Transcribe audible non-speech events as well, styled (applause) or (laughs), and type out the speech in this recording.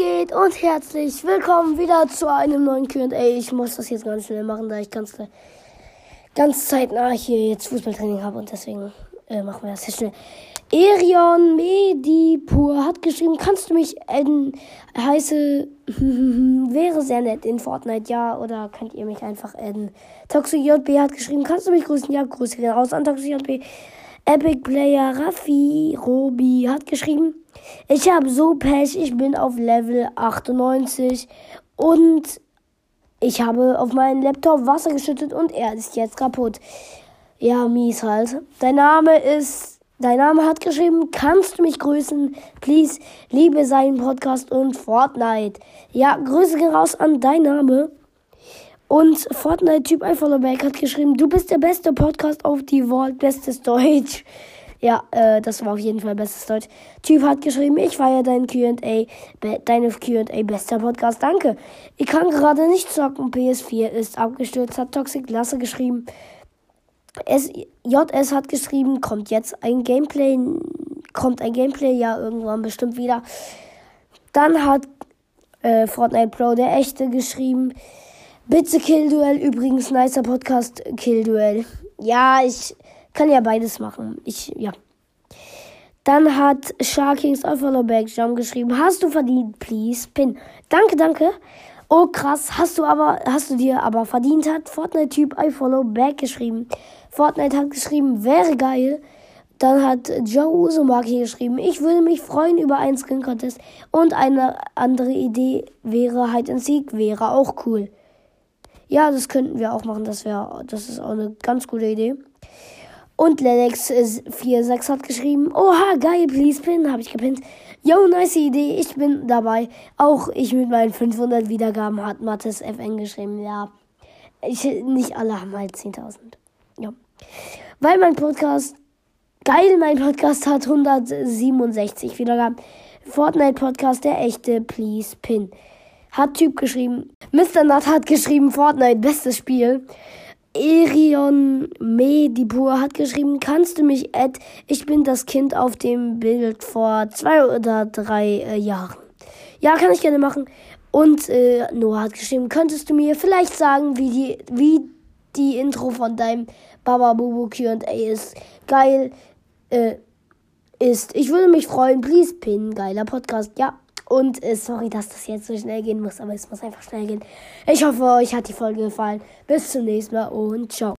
geht und herzlich willkommen wieder zu einem neuen Q&A. Ich muss das jetzt ganz schnell machen, da ich ganz, ganz zeitnah hier jetzt Fußballtraining habe und deswegen äh, machen wir das jetzt schnell. Erion Medipur hat geschrieben, kannst du mich adden? Heiße, (laughs) wäre sehr nett in Fortnite, ja, oder könnt ihr mich einfach adden? Toxic JB hat geschrieben, kannst du mich grüßen? Ja, Grüße gehen raus an Toxic JB. Epic Player Raffi Robi hat geschrieben, ich habe so Pech, ich bin auf Level 98 und ich habe auf meinen Laptop Wasser geschüttet und er ist jetzt kaputt. Ja, mies halt. Dein Name ist, dein Name hat geschrieben, kannst du mich grüßen? Please, liebe seinen Podcast und Fortnite. Ja, Grüße gehen raus an dein Name. Und Fortnite-Typ iFollowback hat geschrieben, du bist der beste Podcast auf die Welt, bestes Deutsch. Ja, äh, das war auf jeden Fall bestes Deutsch. Typ hat geschrieben, ich feiere dein Q&A, deine Q&A bester Podcast, danke. Ich kann gerade nicht zocken, PS4 ist abgestürzt, hat Toxic Lasse geschrieben. S JS hat geschrieben, kommt jetzt ein Gameplay, kommt ein Gameplay, ja, irgendwann bestimmt wieder. Dann hat äh, Fortnite Pro, der echte, geschrieben, bitte Kill Duell, übrigens nicer Podcast, Kill Duell. Ja, ich kann ja beides machen. Ich, ja. Dann hat Sharkings Back Jump geschrieben, hast du verdient, please, Pin. Danke, danke. Oh krass, hast du aber, hast du dir aber verdient, hat Fortnite-Typ I follow back geschrieben. Fortnite hat geschrieben, wäre geil. Dann hat Joe Usumaki geschrieben, ich würde mich freuen über einen Skin Contest. Und eine andere Idee wäre Hide and Seek, wäre auch cool. Ja, das könnten wir auch machen, das wäre, das ist auch eine ganz gute Idee. Und Lennox46 hat geschrieben, oha, geil, please pin, habe ich gepinnt. Yo, nice Idee, ich bin dabei. Auch ich mit meinen 500 Wiedergaben hat Mattes FN geschrieben, ja. Ich, nicht alle haben halt 10.000. Ja. Weil mein Podcast, geil, mein Podcast hat 167 Wiedergaben. Fortnite Podcast, der echte, please pin. Hat Typ geschrieben. Mr. Nut hat geschrieben, Fortnite, bestes Spiel. Erion Medipur hat geschrieben, kannst du mich add? Ich bin das Kind auf dem Bild vor zwei oder drei äh, Jahren. Ja, kann ich gerne machen. Und äh, Noah hat geschrieben, könntest du mir vielleicht sagen, wie die, wie die Intro von deinem Baba Bubu Q&A ist? Geil äh, ist. Ich würde mich freuen. Please pin. Geiler Podcast. Ja. Und äh, sorry, dass das jetzt so schnell gehen muss, aber es muss einfach schnell gehen. Ich hoffe, euch hat die Folge gefallen. Bis zum nächsten Mal und ciao.